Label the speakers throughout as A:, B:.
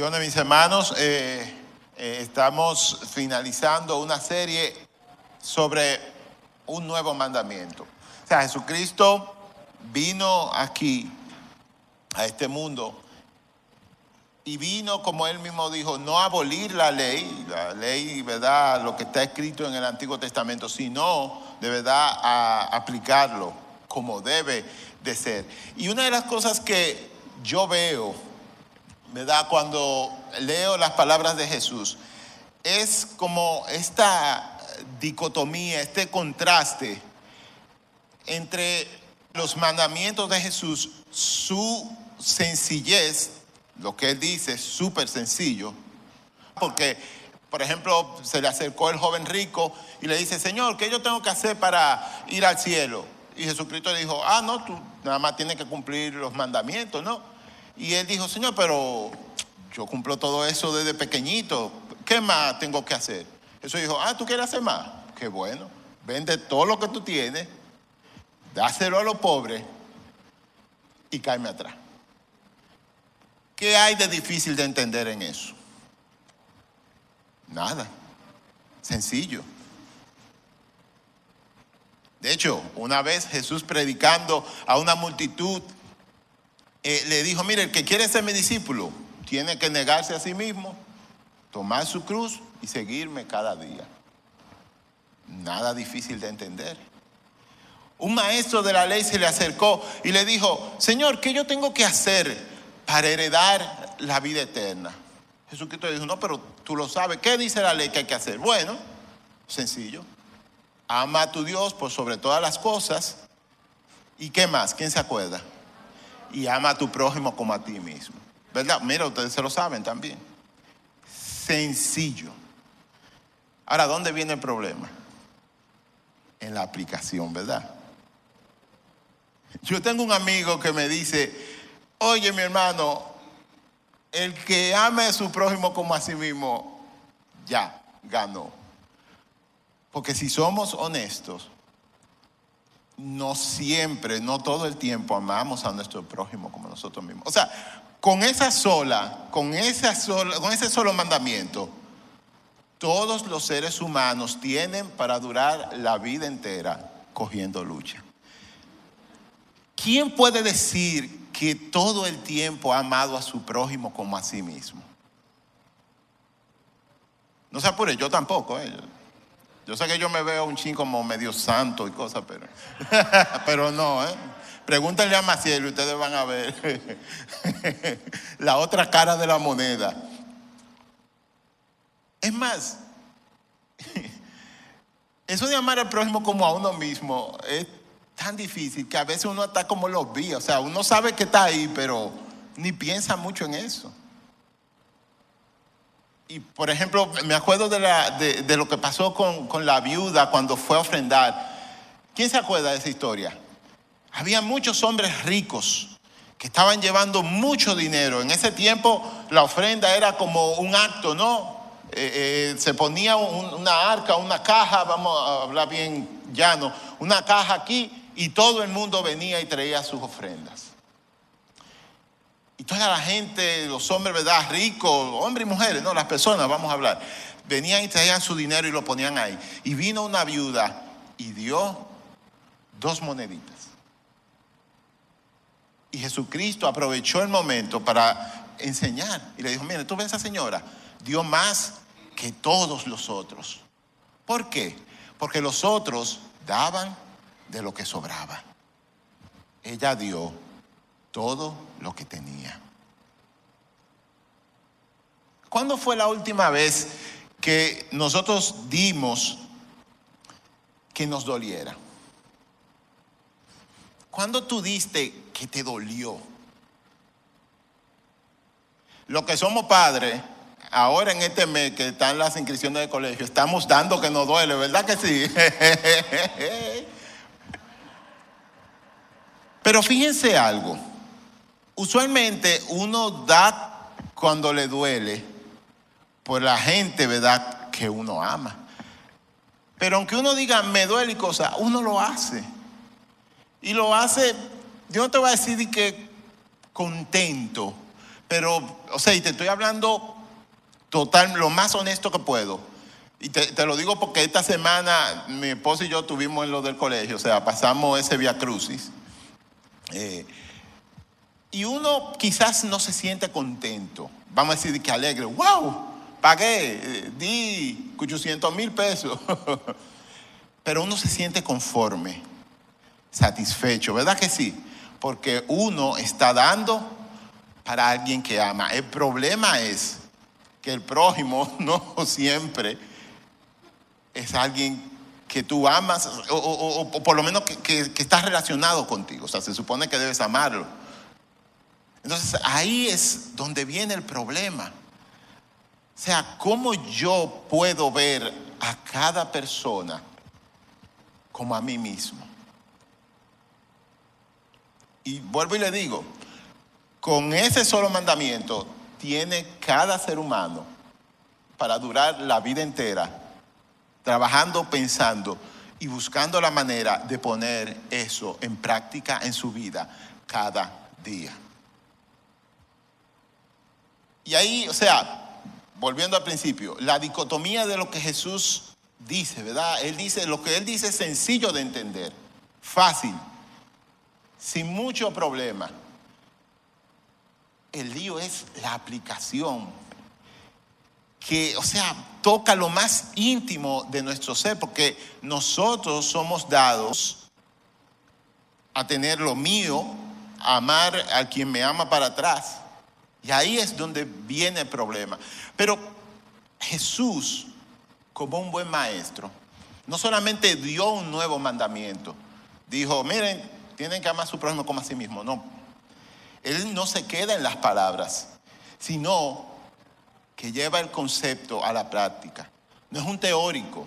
A: Bendiciones, mis hermanos. Eh, eh, estamos finalizando una serie sobre un nuevo mandamiento. O sea, Jesucristo vino aquí, a este mundo, y vino, como él mismo dijo, no a abolir la ley, la ley, ¿verdad? Lo que está escrito en el Antiguo Testamento, sino de verdad a aplicarlo como debe de ser. Y una de las cosas que yo veo, ¿verdad? Cuando leo las palabras de Jesús, es como esta dicotomía, este contraste entre los mandamientos de Jesús, su sencillez, lo que él dice es súper sencillo, porque, por ejemplo, se le acercó el joven rico y le dice, Señor, ¿qué yo tengo que hacer para ir al cielo? Y Jesucristo le dijo, ah, no, tú nada más tienes que cumplir los mandamientos, ¿no? Y él dijo, Señor, pero yo cumplo todo eso desde pequeñito, ¿qué más tengo que hacer? Jesús dijo, ah, ¿tú quieres hacer más? Qué bueno, vende todo lo que tú tienes, dáselo a los pobres y cáeme atrás. ¿Qué hay de difícil de entender en eso? Nada, sencillo. De hecho, una vez Jesús predicando a una multitud, eh, le dijo, mire, el que quiere ser mi discípulo tiene que negarse a sí mismo, tomar su cruz y seguirme cada día. Nada difícil de entender. Un maestro de la ley se le acercó y le dijo, Señor, ¿qué yo tengo que hacer para heredar la vida eterna? Jesucristo le dijo, no, pero tú lo sabes. ¿Qué dice la ley que hay que hacer? Bueno, sencillo. Ama a tu Dios por sobre todas las cosas. ¿Y qué más? ¿Quién se acuerda? Y ama a tu prójimo como a ti mismo. ¿Verdad? Mira, ustedes se lo saben también. Sencillo. Ahora, ¿dónde viene el problema? En la aplicación, ¿verdad? Yo tengo un amigo que me dice, oye mi hermano, el que ame a su prójimo como a sí mismo, ya, ganó. Porque si somos honestos, no siempre, no todo el tiempo amamos a nuestro prójimo como nosotros mismos. O sea, con esa sola, con, esa sola, con ese solo mandamiento, todos los seres humanos tienen para durar la vida entera cogiendo lucha. ¿Quién puede decir que todo el tiempo ha amado a su prójimo como a sí mismo? No se apure, yo tampoco. ¿eh? Yo sé que yo me veo un ching como medio santo y cosas, pero, pero no, ¿eh? Pregúntenle a Maciel y ustedes van a ver la otra cara de la moneda. Es más, eso de amar al prójimo como a uno mismo es tan difícil que a veces uno está como los vi, o sea, uno sabe que está ahí, pero ni piensa mucho en eso. Y por ejemplo, me acuerdo de, lo que pasó con, con, la viuda cuando fue a ofrendar. ¿Quién se acuerda de esa historia? Había muchos hombres ricos que estaban llevando mucho dinero. En ese tiempo la ofrenda era como un acto, ¿no? Eh, eh, se ponía una arca, una caja, vamos a hablar bien llano, una caja aquí y todo el mundo venía y traía sus ofrendas. Y toda la gente, los hombres, ¿verdad? Ricos, hombres y mujeres, no, las personas, vamos a hablar, venían y traían su dinero y lo ponían ahí. Y vino una viuda y dio dos moneditas. Y Jesucristo aprovechó el momento para enseñar y le dijo, mire, tú ves a esa señora, dio más que todos los otros. ¿Por qué? Porque los otros daban de lo que sobraba. Ella dio todo lo que tenía. ¿Cuándo fue la última vez que nosotros dimos que nos doliera? ¿Cuándo tú diste que te dolió? Lo que somos padres, ahora en este mes que están las inscripciones de colegio, estamos dando que nos duele, ¿verdad que sí? Pero fíjense algo, usualmente uno da cuando le duele por la gente, ¿verdad? Que uno ama. Pero aunque uno diga, me duele y cosas, uno lo hace. Y lo hace, yo no te voy a decir que contento, Pero, o sea, y te estoy hablando total, lo más honesto que puedo. Y te, lo digo porque esta semana mi esposo y yo tuvimos en lo del colegio, o sea, pasamos ese Via Crucis. Eh, y uno quizás no se siente contento. Vamos a decir que alegre. ¡Wow! Pagué, eh, di 800 mil pesos. Pero uno se siente conforme, satisfecho, ¿verdad que sí? Porque uno está dando para alguien que ama. El problema es que el prójimo no siempre es alguien que tú amas o, por lo menos que, que, está relacionado contigo. O sea, se supone que debes amarlo. Entonces ahí es donde viene el problema. O sea, ¿cómo yo puedo ver a cada persona como a mí mismo? Y vuelvo y le digo, con ese solo mandamiento tiene cada ser humano para durar la vida entera, trabajando, pensando y buscando la manera de poner eso en práctica en su vida cada día. Y ahí, o sea, volviendo al principio, la dicotomía de lo que Jesús dice, ¿verdad? Él dice, lo que él dice es sencillo de entender, fácil, sin mucho problema. El lío es la aplicación que, o sea, toca lo más íntimo de nuestro ser, porque nosotros somos dados a tener lo mío, a amar a quien me ama para atrás. Y ahí es donde viene el problema. Pero Jesús, como un buen maestro, no solamente dio un nuevo mandamiento, dijo, miren, tienen que amar a su prójimo como a sí mismo. No, él no se queda en las palabras, sino que lleva el concepto a la práctica. No es un teórico,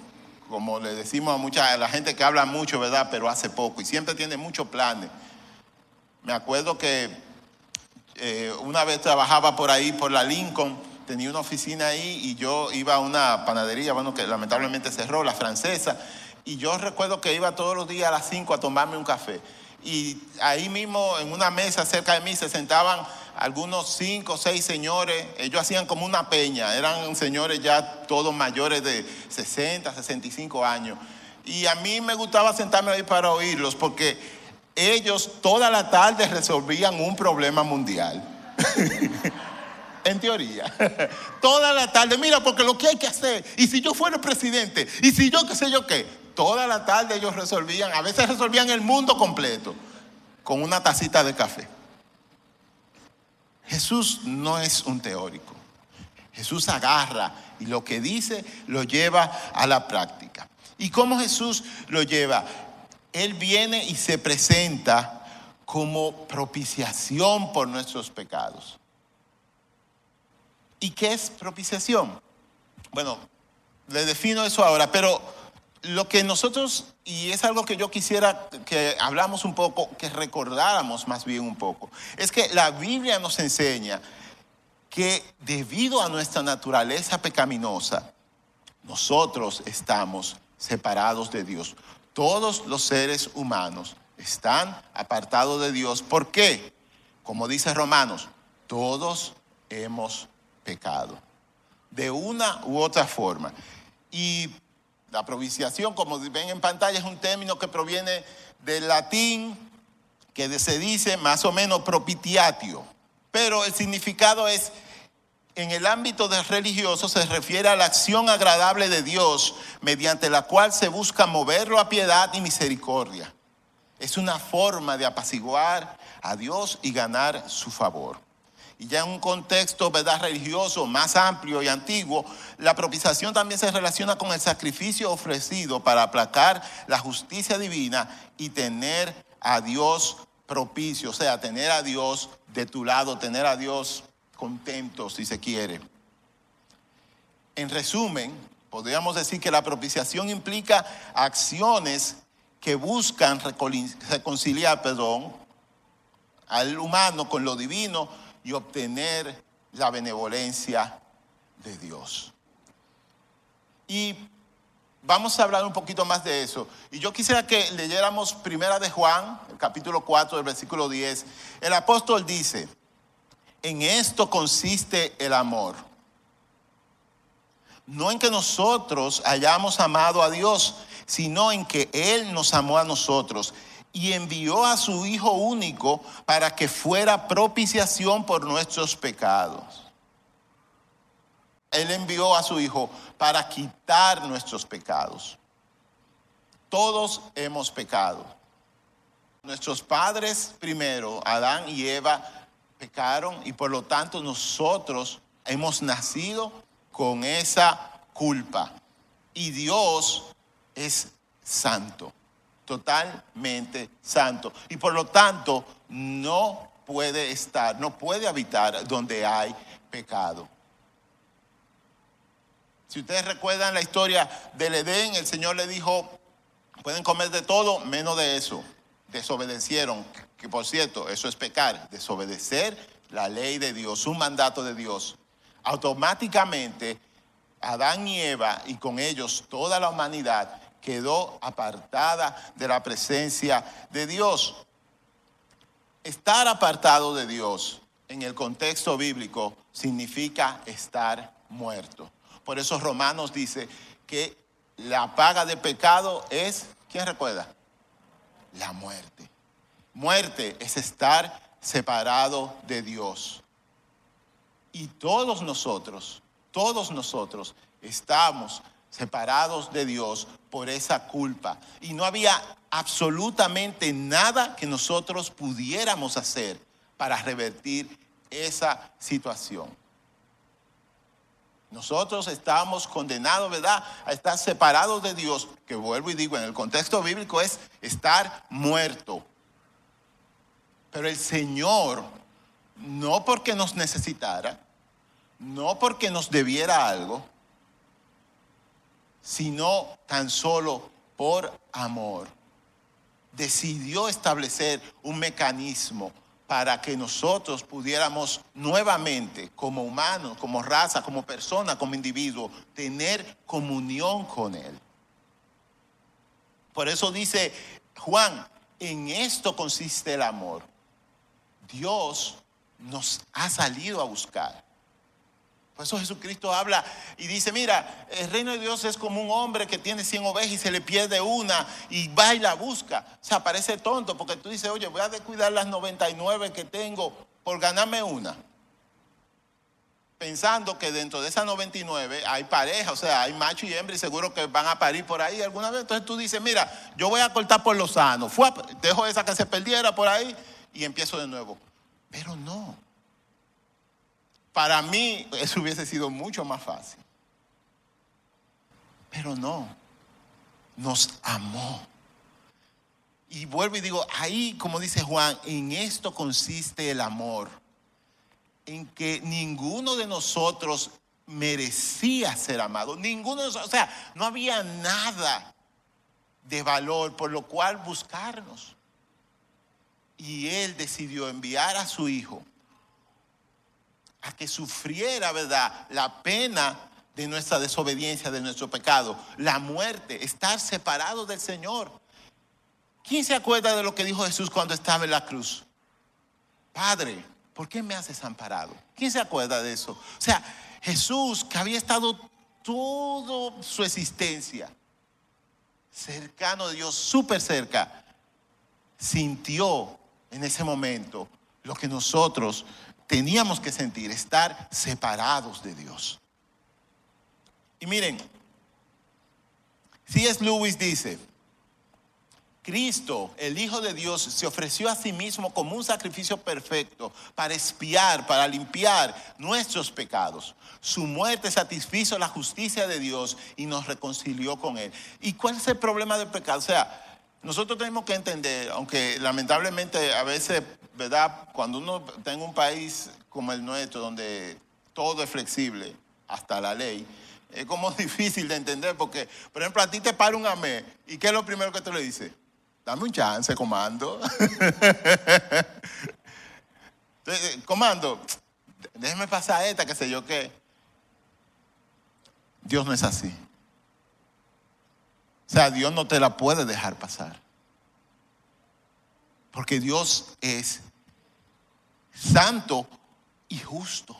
A: como le decimos a mucha a la gente que habla mucho, ¿verdad? Pero hace poco y siempre tiene muchos planes. Me acuerdo que eh, una vez trabajaba por ahí, por la Lincoln, tenía una oficina ahí y yo iba a una panadería, bueno, que lamentablemente cerró, la francesa, y yo recuerdo que iba todos los días a las 5 a tomarme un café. Y ahí mismo, en una mesa cerca de mí, se sentaban algunos cinco o seis señores, ellos hacían como una peña, eran señores ya todos mayores de 60, 65 años. Y a mí me gustaba sentarme ahí para oírlos, porque ellos toda la tarde resolvían un problema mundial. en teoría. toda la tarde, mira, porque lo que hay que hacer, y si yo fuera presidente, y si yo qué sé yo qué, toda la tarde ellos resolvían, a veces resolvían el mundo completo con una tacita de café. Jesús no es un teórico. Jesús agarra y lo que dice lo lleva a la práctica. ¿Y cómo Jesús lo lleva? Él viene y se presenta como propiciación por nuestros pecados. ¿Y qué es propiciación? Bueno, le defino eso ahora, pero lo que nosotros, y es algo que yo quisiera que hablamos un poco, que recordáramos más bien un poco, es que la Biblia nos enseña que debido a nuestra naturaleza pecaminosa, nosotros estamos separados de Dios. Todos los seres humanos están apartados de Dios. ¿Por qué? Como dice Romanos, todos hemos pecado. De una u otra forma. Y la propiciación, como ven en pantalla, es un término que proviene del latín, que se dice más o menos propitiatio. Pero el significado es en el ámbito del religioso se refiere a la acción agradable de Dios mediante la cual se busca moverlo a piedad y misericordia. Es una forma de apaciguar a Dios y ganar su favor. Y ya en un contexto ¿verdad? religioso más amplio y antiguo, la propiciación también se relaciona con el sacrificio ofrecido para aplacar la justicia divina y tener a Dios propicio, o sea, tener a Dios de tu lado, tener a Dios contento, si se quiere. En resumen, podríamos decir que la propiciación implica acciones que buscan reconciliar, perdón, al humano con lo divino y obtener la benevolencia de Dios. Y vamos a hablar un poquito más de eso. Y yo quisiera que leyéramos primera de Juan, el capítulo 4, el versículo 10. El apóstol dice, en esto consiste el amor. No en que nosotros hayamos amado a Dios, sino en que Él nos amó a nosotros y envió a su Hijo único para que fuera propiciación por nuestros pecados. Él envió a su Hijo para quitar nuestros pecados. Todos hemos pecado. Nuestros padres primero, Adán y Eva, pecaron y por lo tanto nosotros hemos nacido con esa culpa. Y Dios es santo, totalmente santo. Y por lo tanto no puede estar, no puede habitar donde hay pecado. Si ustedes recuerdan la historia del Edén, el Señor le dijo, pueden comer de todo menos de eso. Desobedecieron, que por cierto, eso es pecar, desobedecer la ley de Dios, un mandato de Dios. Automáticamente, Adán y Eva y con ellos toda la humanidad quedó apartada de la presencia de Dios. Estar apartado de Dios en el contexto bíblico significa estar muerto. Por eso Romanos dice que la paga de pecado es, ¿quién recuerda? La muerte. Muerte es estar separado de Dios. Y todos nosotros, todos nosotros estamos separados de Dios por esa culpa. Y no había absolutamente nada que nosotros pudiéramos hacer para revertir esa situación. Nosotros estamos condenados, ¿verdad?, a estar separados de Dios, que vuelvo y digo, en el contexto bíblico es estar muerto. Pero el Señor, no porque nos necesitara, no porque nos debiera algo, sino tan solo por amor, decidió establecer un mecanismo para que nosotros pudiéramos nuevamente, como humanos, como raza, como persona, como individuo, tener comunión con Él. Por eso dice Juan, en esto consiste el amor. Dios nos ha salido a buscar. Por eso Jesucristo habla y dice, mira, el reino de Dios es como un hombre que tiene 100 ovejas y se le pierde una y va y la busca. O sea, parece tonto porque tú dices, oye, voy a descuidar las 99 que tengo por ganarme una. Pensando que dentro de esas 99 hay pareja, o sea, hay macho y hembra y seguro que van a parir por ahí alguna vez. Entonces tú dices, mira, yo voy a cortar por lo sano. Fue dejo esa que se perdiera por ahí y empiezo de nuevo. Pero no. Para mí eso hubiese sido mucho más fácil. Pero no, nos amó. Y vuelvo y digo, ahí, como dice Juan, en esto consiste el amor. En que ninguno de nosotros merecía ser amado. Ninguno de nosotros, o sea, no había nada de valor por lo cual buscarnos. Y Él decidió enviar a su Hijo a que sufriera, ¿verdad?, la pena de nuestra desobediencia, de nuestro pecado, la muerte, estar separado del Señor. ¿Quién se acuerda de lo que dijo Jesús cuando estaba en la cruz? Padre, ¿por qué me has desamparado? ¿Quién se acuerda de eso? O sea, Jesús, que había estado toda su existencia cercano de Dios, súper cerca, sintió en ese momento lo que nosotros teníamos que sentir, estar separados de Dios. Y miren, C.S. Lewis dice, Cristo, el Hijo de Dios, se ofreció a sí mismo como un sacrificio perfecto para espiar, para limpiar nuestros pecados. Su muerte satisfizo la justicia de Dios y nos reconcilió con Él. ¿Y cuál es el problema del pecado? O sea, nosotros tenemos que entender, aunque lamentablemente a veces, ¿verdad? Cuando uno está en un país como el nuestro, donde todo es flexible, hasta la ley, es como difícil de entender porque, por ejemplo, a ti te para un amé y ¿qué es lo primero que tú le dices? Dame un chance, comando. Entonces, comando, déjeme pasar esta, qué sé yo qué. Dios no es así. O sea, Dios no te la puede dejar pasar. Porque Dios es santo y justo.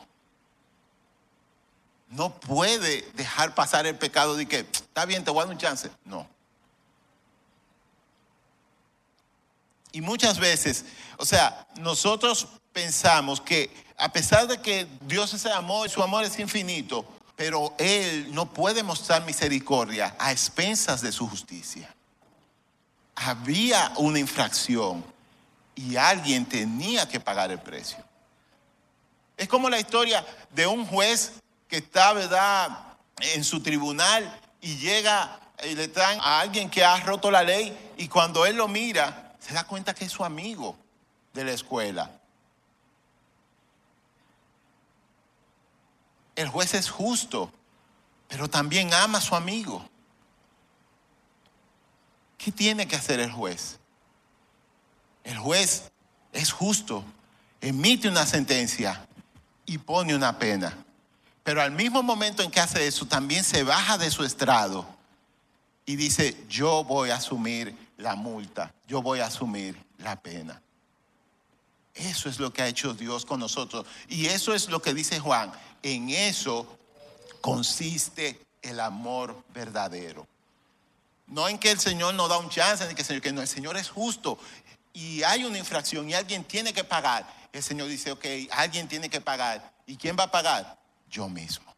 A: No puede dejar pasar el pecado de que, está bien, te voy a dar un chance. No. Y muchas veces, o sea, nosotros pensamos que a pesar de que Dios es amor, su amor es infinito, pero Él no puede mostrar misericordia a expensas de su justicia. Había una infracción y alguien tenía que pagar el precio. Es como la historia de un juez que está, ¿verdad?, en su tribunal y llega y le traen a alguien que ha roto la ley y cuando él lo mira, se da cuenta que es su amigo de la escuela. El juez es justo, pero también ama a su amigo. ¿Qué tiene que hacer el juez? El juez es justo, emite una sentencia y pone una pena. Pero al mismo momento en que hace eso, también se baja de su estrado y dice, yo voy a asumir la multa, yo voy a asumir la pena. Eso es lo que ha hecho Dios con nosotros. Y eso es lo que dice Juan. En eso consiste el amor verdadero. No en que el Señor no da un chance, ni que el Señor, que no, el Señor es justo. Y hay una infracción y alguien tiene que pagar. El Señor dice, ok, alguien tiene que pagar. ¿Y quién va a pagar? Yo mismo.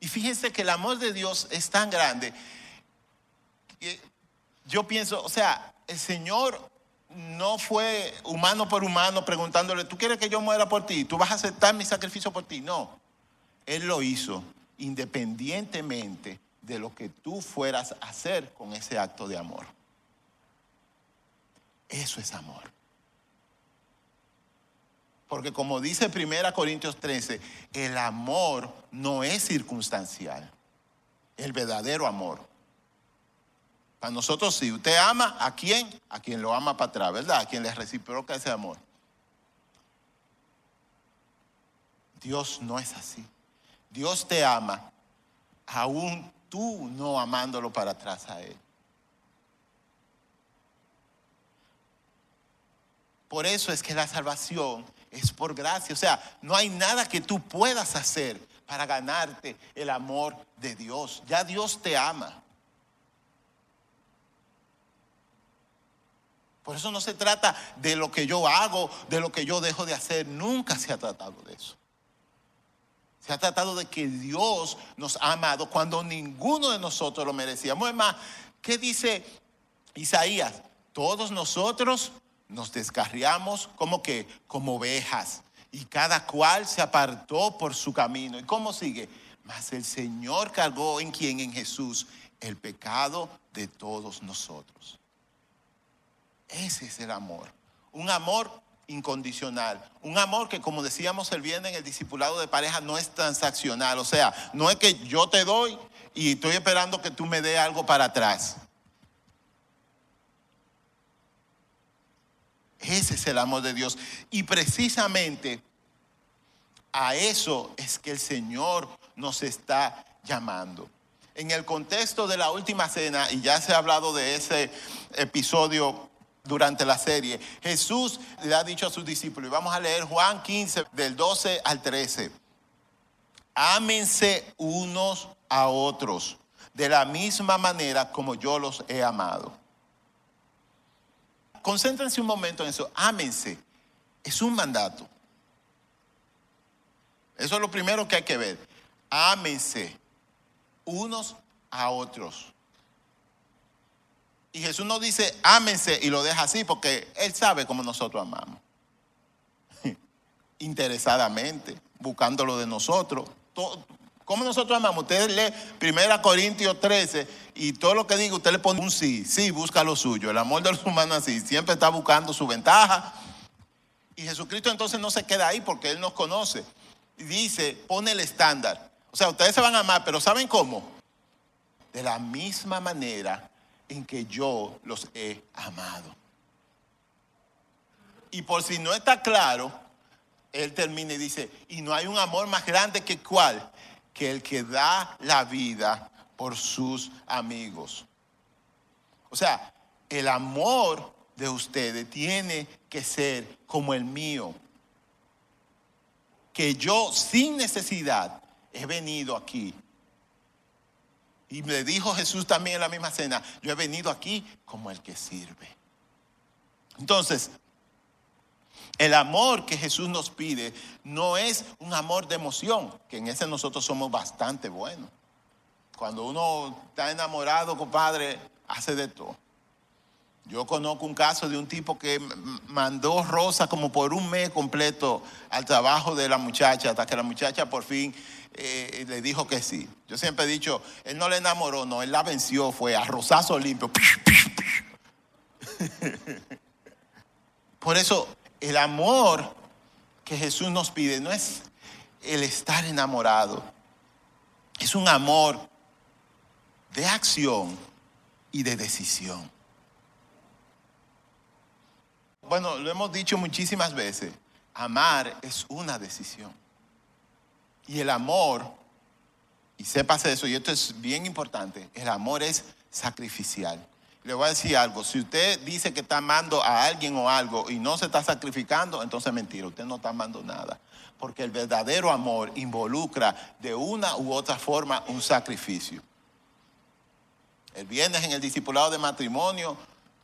A: Y fíjense que el amor de Dios es tan grande. Yo pienso, o sea, el Señor no fue humano por humano preguntándole, ¿tú quieres que yo muera por ti? ¿Tú vas a aceptar mi sacrificio por ti? No. Él lo hizo independientemente de lo que tú fueras a hacer con ese acto de amor. Eso es amor. Porque como dice 1 Corintios 13, el amor no es circunstancial. El verdadero amor. Para nosotros sí, usted ama a quién? A quien lo ama para atrás, ¿verdad? A quien le reciproca ese amor. Dios no es así. Dios te ama aún tú no amándolo para atrás a Él. Por eso es que la salvación es por gracia. O sea, no hay nada que tú puedas hacer para ganarte el amor de Dios. Ya Dios te ama. Por eso no se trata de lo que yo hago, de lo que yo dejo de hacer. Nunca se ha tratado de eso. Se ha tratado de que Dios nos ha amado cuando ninguno de nosotros lo merecíamos. Es más, ¿qué dice Isaías? Todos nosotros nos descarriamos como que, como ovejas, y cada cual se apartó por su camino. ¿Y cómo sigue? Mas el Señor cargó en quien, en Jesús, el pecado de todos nosotros. Ese es el amor. Un amor incondicional. Un amor que, como decíamos el viernes en el discipulado de pareja, no es transaccional. O sea, no es que yo te doy y estoy esperando que tú me dé algo para atrás. Ese es el amor de Dios. Y precisamente a eso es que el Señor nos está llamando. En el contexto de la última cena, y ya se ha hablado de ese episodio durante la serie, Jesús le ha dicho a sus discípulos, y vamos a leer Juan 15 del 12 al 13, ámense unos a otros de la misma manera como yo los he amado. Concéntrense un momento en eso. Ámense. Es un mandato. Eso es lo primero que hay que ver. Ámense unos a otros. Y Jesús no dice ámense y lo deja así porque Él sabe cómo nosotros amamos. Interesadamente, buscándolo de nosotros. ¿Cómo nosotros amamos? Usted lee 1 Corintios 13 y todo lo que diga usted le pone un sí. Sí, busca lo suyo. El amor de los humanos así. Siempre está buscando su ventaja. Y Jesucristo entonces no se queda ahí porque Él nos conoce. Y dice, pone el estándar. O sea, ustedes se van a amar, pero ¿saben cómo? De la misma manera en que yo los he amado. Y por si no está claro, Él termina y dice, y no hay un amor más grande que cuál, que el que da la vida por sus amigos. O sea, el amor de ustedes tiene que ser como el mío. Que yo sin necesidad he venido aquí. Y me dijo Jesús también en la misma cena, yo he venido aquí como el que sirve. Entonces, el amor que Jesús nos pide no es un amor de emoción, que en ese nosotros somos bastante buenos. Cuando uno está enamorado, compadre, hace de todo. Yo conozco un caso de un tipo que mandó rosa como por un mes completo al trabajo de la muchacha, hasta que la muchacha por fin eh, le dijo que sí. Yo siempre he dicho, él no le enamoró, no, él la venció, fue a rosazo limpio. Por eso el amor que Jesús nos pide no es el estar enamorado, es un amor de acción y de decisión. Bueno, lo hemos dicho muchísimas veces, amar es una decisión. Y el amor, y sépase eso, y esto es bien importante, el amor es sacrificial. Le voy a decir algo, si usted dice que está amando a alguien o algo y no se está sacrificando, entonces es mentira, usted no está amando nada. Porque el verdadero amor involucra de una u otra forma un sacrificio. El viernes en el discipulado de matrimonio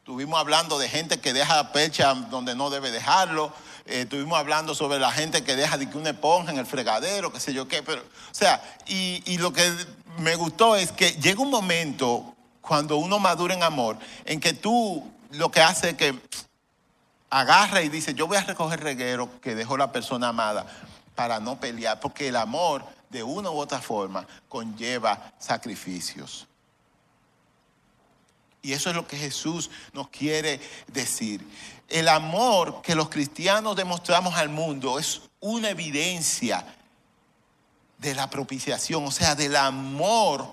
A: estuvimos hablando de gente que deja pecha donde no debe dejarlo. Eh, estuvimos hablando sobre la gente que deja de que una esponja en el fregadero, qué sé yo qué. Pero, o sea, y, y lo que me gustó es que llega un momento cuando uno madura en amor, en que tú lo que hace es que agarra y dice, yo voy a recoger reguero que dejó la persona amada para no pelear, porque el amor de una u otra forma conlleva sacrificios. Y eso es lo que Jesús nos quiere decir. El amor que los cristianos demostramos al mundo es una evidencia de la propiciación, o sea, del amor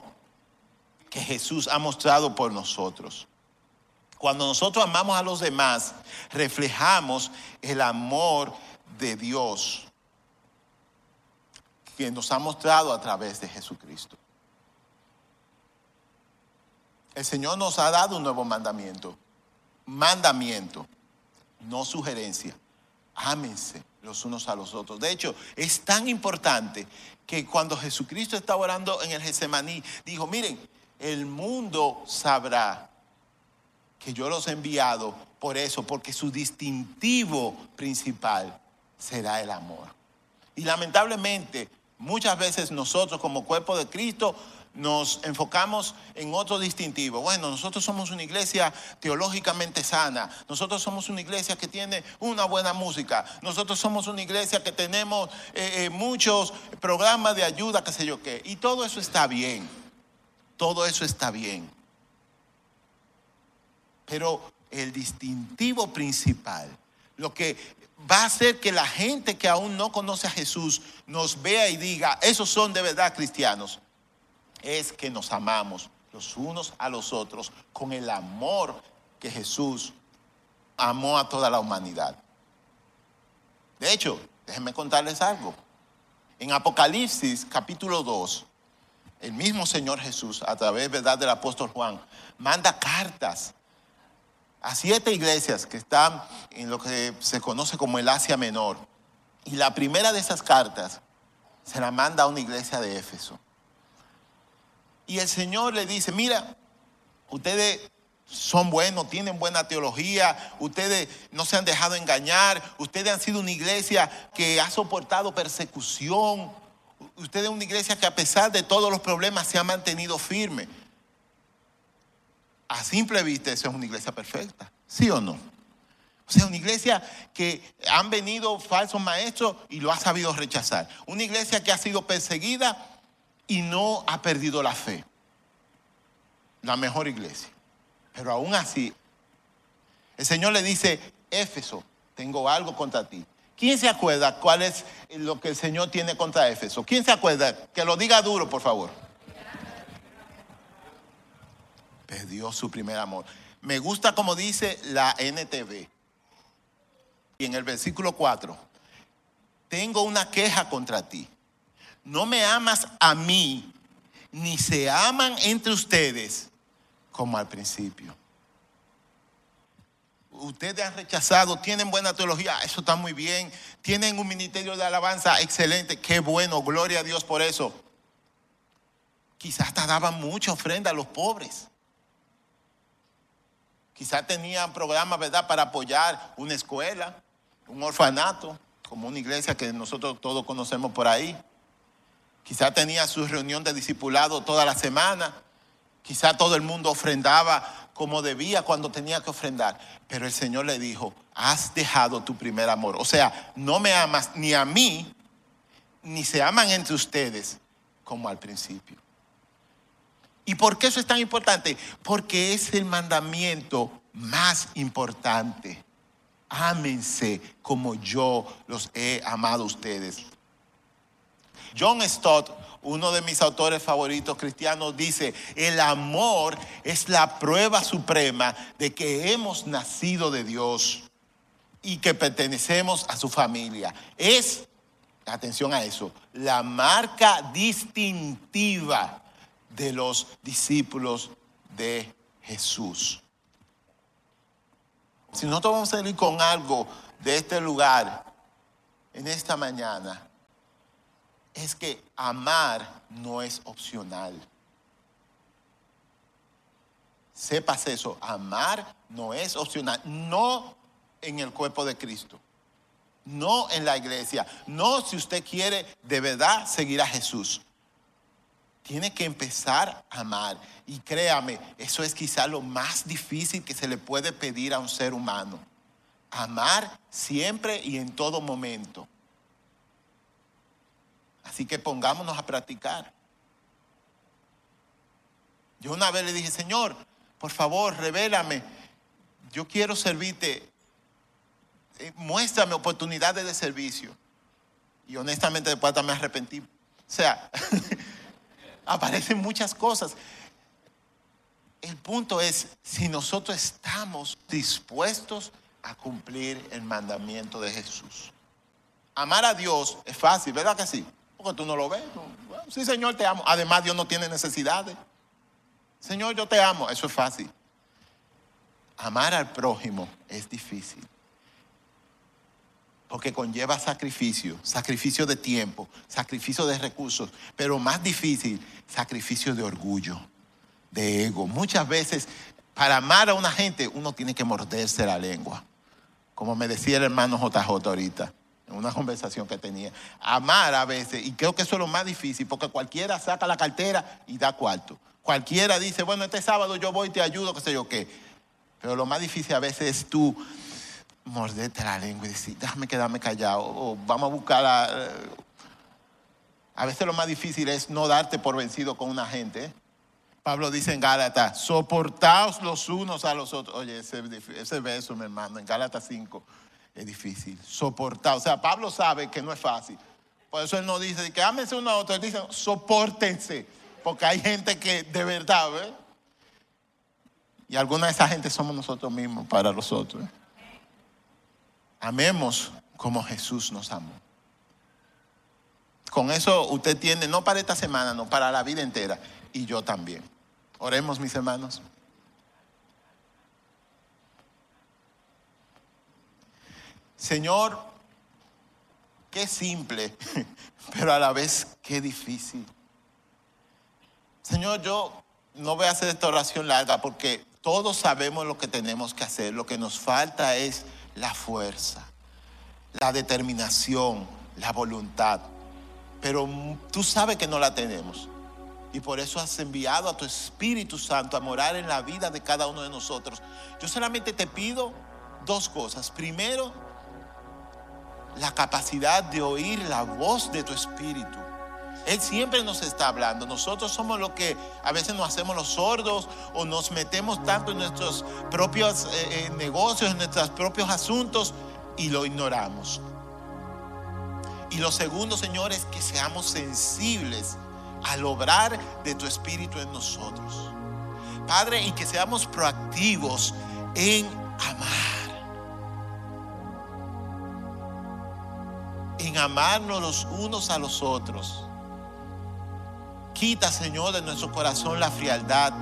A: que Jesús ha mostrado por nosotros. Cuando nosotros amamos a los demás, reflejamos el amor de Dios que nos ha mostrado a través de Jesucristo. El Señor nos ha dado un nuevo mandamiento. Mandamiento, no sugerencia. Ámense los unos a los otros. De hecho, es tan importante que cuando Jesucristo estaba orando en el Getsemaní, dijo, miren, el mundo sabrá que yo los he enviado por eso, porque su distintivo principal será el amor. Y lamentablemente, muchas veces nosotros como cuerpo de Cristo nos enfocamos en otro distintivo. Bueno, nosotros somos una iglesia teológicamente sana, nosotros somos una iglesia que tiene una buena música, nosotros somos una iglesia que tenemos eh, eh, muchos programas de ayuda, qué sé yo qué, y todo eso está bien, todo eso está bien. Pero el distintivo principal, lo que va a hacer que la gente que aún no conoce a Jesús nos vea y diga, esos son de verdad cristianos es que nos amamos los unos a los otros con el amor que Jesús amó a toda la humanidad. De hecho, déjenme contarles algo. En Apocalipsis capítulo 2, el mismo Señor Jesús, a través ¿verdad? del apóstol Juan, manda cartas a siete iglesias que están en lo que se conoce como el Asia Menor. Y la primera de esas cartas se la manda a una iglesia de Éfeso. Y el Señor le dice, mira, ustedes son buenos, tienen buena teología, ustedes no se han dejado engañar, ustedes han sido una iglesia que ha soportado persecución, ustedes son una iglesia que a pesar de todos los problemas se ha mantenido firme. A simple vista, eso es una iglesia perfecta, ¿sí o no? O sea, una iglesia que han venido falsos maestros y lo ha sabido rechazar. Una iglesia que ha sido perseguida y no ha perdido la fe. La mejor iglesia. Pero aún así, el Señor le dice, Éfeso, tengo algo contra ti. ¿Quién se acuerda cuál es lo que el Señor tiene contra Éfeso? ¿Quién se acuerda? Que lo diga duro, por favor. Perdió su primer amor. Me gusta como dice la NTV. Y en el versículo 4, tengo una queja contra ti no me amas a mí, ni se aman entre ustedes como al principio. ustedes han rechazado, tienen buena teología, eso está muy bien, tienen un ministerio de alabanza excelente, qué bueno, gloria a Dios por eso. Quizás hasta daban mucha ofrenda a los pobres. Quizás tenían programas, ¿verdad?, para apoyar una escuela, un orfanato, como una iglesia que nosotros todos conocemos por ahí. Quizás tenía su reunión de discipulado toda la semana. Quizás todo el mundo ofrendaba como debía cuando tenía que ofrendar. Pero el Señor le dijo, has dejado tu primer amor. O sea, no me amas ni a mí, ni se aman entre ustedes como al principio. ¿Y por qué eso es tan importante? Porque es el mandamiento más importante. Ámense como yo los he amado a ustedes. John Stott, uno de mis autores favoritos cristianos, dice, el amor es la prueba suprema de que hemos nacido de Dios y que pertenecemos a su familia. Es, atención a eso, la marca distintiva de los discípulos de Jesús. Si nosotros vamos a salir con algo de este lugar en esta mañana, es que amar no es opcional. Sepas eso, amar no es opcional, no en el cuerpo de Cristo, no en la iglesia, no si usted quiere de verdad seguir a Jesús. Tiene que empezar a amar. Y créame, eso es quizá lo más difícil que se le puede pedir a un ser humano. Amar siempre y en todo momento. Así que pongámonos a practicar. Yo una vez le dije, Señor, por favor, revélame. Yo quiero servirte. Eh, muéstrame oportunidades de servicio. Y honestamente después me arrepentí. O sea, aparecen muchas cosas. El punto es si nosotros estamos dispuestos a cumplir el mandamiento de Jesús. Amar a Dios es fácil, ¿verdad que sí? Porque tú no lo ves. sí, Señor, te amo. Además, Dios no tiene necesidades. Señor, yo te amo. Eso es fácil. Amar al prójimo es difícil. Porque conlleva sacrificio, sacrificio de tiempo, sacrificio de recursos, pero más difícil, sacrificio de orgullo, de ego. Muchas veces, para amar a una gente, uno tiene que morderse la lengua. Como me decía el hermano JJ ahorita en una conversación que tenía. Amar a veces, y creo que eso es lo más difícil, porque cualquiera saca la cartera y da cuarto. Cualquiera dice, bueno, este sábado yo voy y te ayudo, qué sé yo qué. Pero lo más difícil a veces es tú morderte la lengua y decir, déjame quedarme callado, o vamos a buscar a... A veces lo más difícil es no darte por vencido con una gente. ¿eh? Pablo dice en Gálatas, soportaos los unos a los otros. Oye, ese, ese verso, mi hermano, en Gálatas 5 es difícil. Soportar. O sea, Pablo sabe que no es fácil. Por eso él no dice que ámense uno a otro. Él dice, soportense. Porque hay gente que de verdad, ¿ves? Y alguna de esa gente somos nosotros mismos para los otros. Amemos como Jesús nos amó. Con eso usted tiene, no para esta semana, no para la vida entera. Y yo también. Oremos, mis hermanos. Señor, qué simple, pero a la vez qué difícil. Señor, yo no voy a hacer esta oración larga porque todos sabemos lo que tenemos que hacer. Lo que nos falta es la fuerza, la determinación, la voluntad. Pero tú sabes que no la tenemos. Y por eso has enviado a tu Espíritu Santo a morar en la vida de cada uno de nosotros. Yo solamente te pido dos cosas. Primero, la capacidad de oír la voz de tu espíritu. Él siempre nos está hablando. Nosotros somos los que a veces nos hacemos los sordos o nos metemos tanto en nuestros propios eh, eh, negocios, en nuestros propios asuntos y lo ignoramos. Y lo segundo, Señor, es que seamos sensibles al obrar de tu espíritu en nosotros. Padre, y que seamos proactivos en amarnos los unos a los otros. Quita, Señor, de nuestro corazón la frialdad.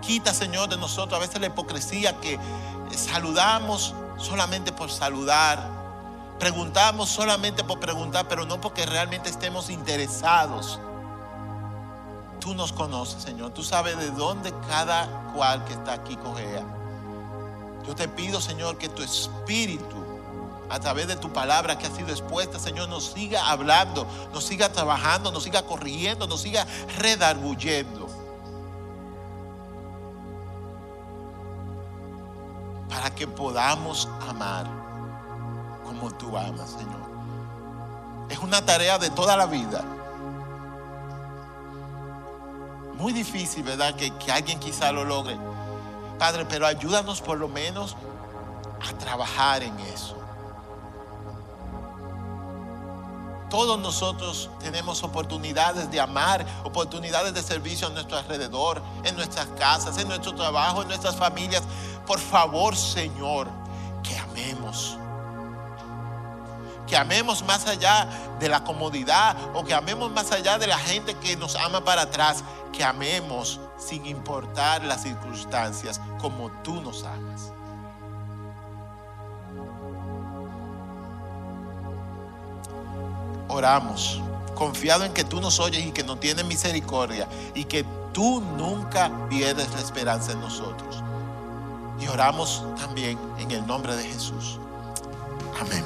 A: Quita, Señor, de nosotros a veces la hipocresía que saludamos solamente por saludar. Preguntamos solamente por preguntar, pero no porque realmente estemos interesados. Tú nos conoces, Señor. Tú sabes de dónde cada cual que está aquí cogea. Yo te pido, Señor, que tu espíritu, a través de tu palabra que ha sido expuesta, Señor, nos siga hablando, nos siga trabajando, nos siga corrigiendo, nos siga redarguyendo. Para que podamos amar como tú amas, Señor. Es una tarea de toda la vida. Muy difícil, ¿verdad? Que, que alguien quizá lo logre. Padre, pero ayúdanos por lo menos a trabajar en eso. Todos nosotros tenemos oportunidades de amar, oportunidades de servicio a nuestro alrededor, en nuestras casas, en nuestro trabajo, en nuestras familias. Por favor, Señor, que amemos. Que amemos más allá de la comodidad o que amemos más allá de la gente que nos ama para atrás. Que amemos sin importar las circunstancias como tú nos amas. Oramos, confiado en que tú nos oyes y que nos tienes misericordia y que tú nunca pierdes la esperanza en nosotros. Y oramos también en el nombre de Jesús. Amén.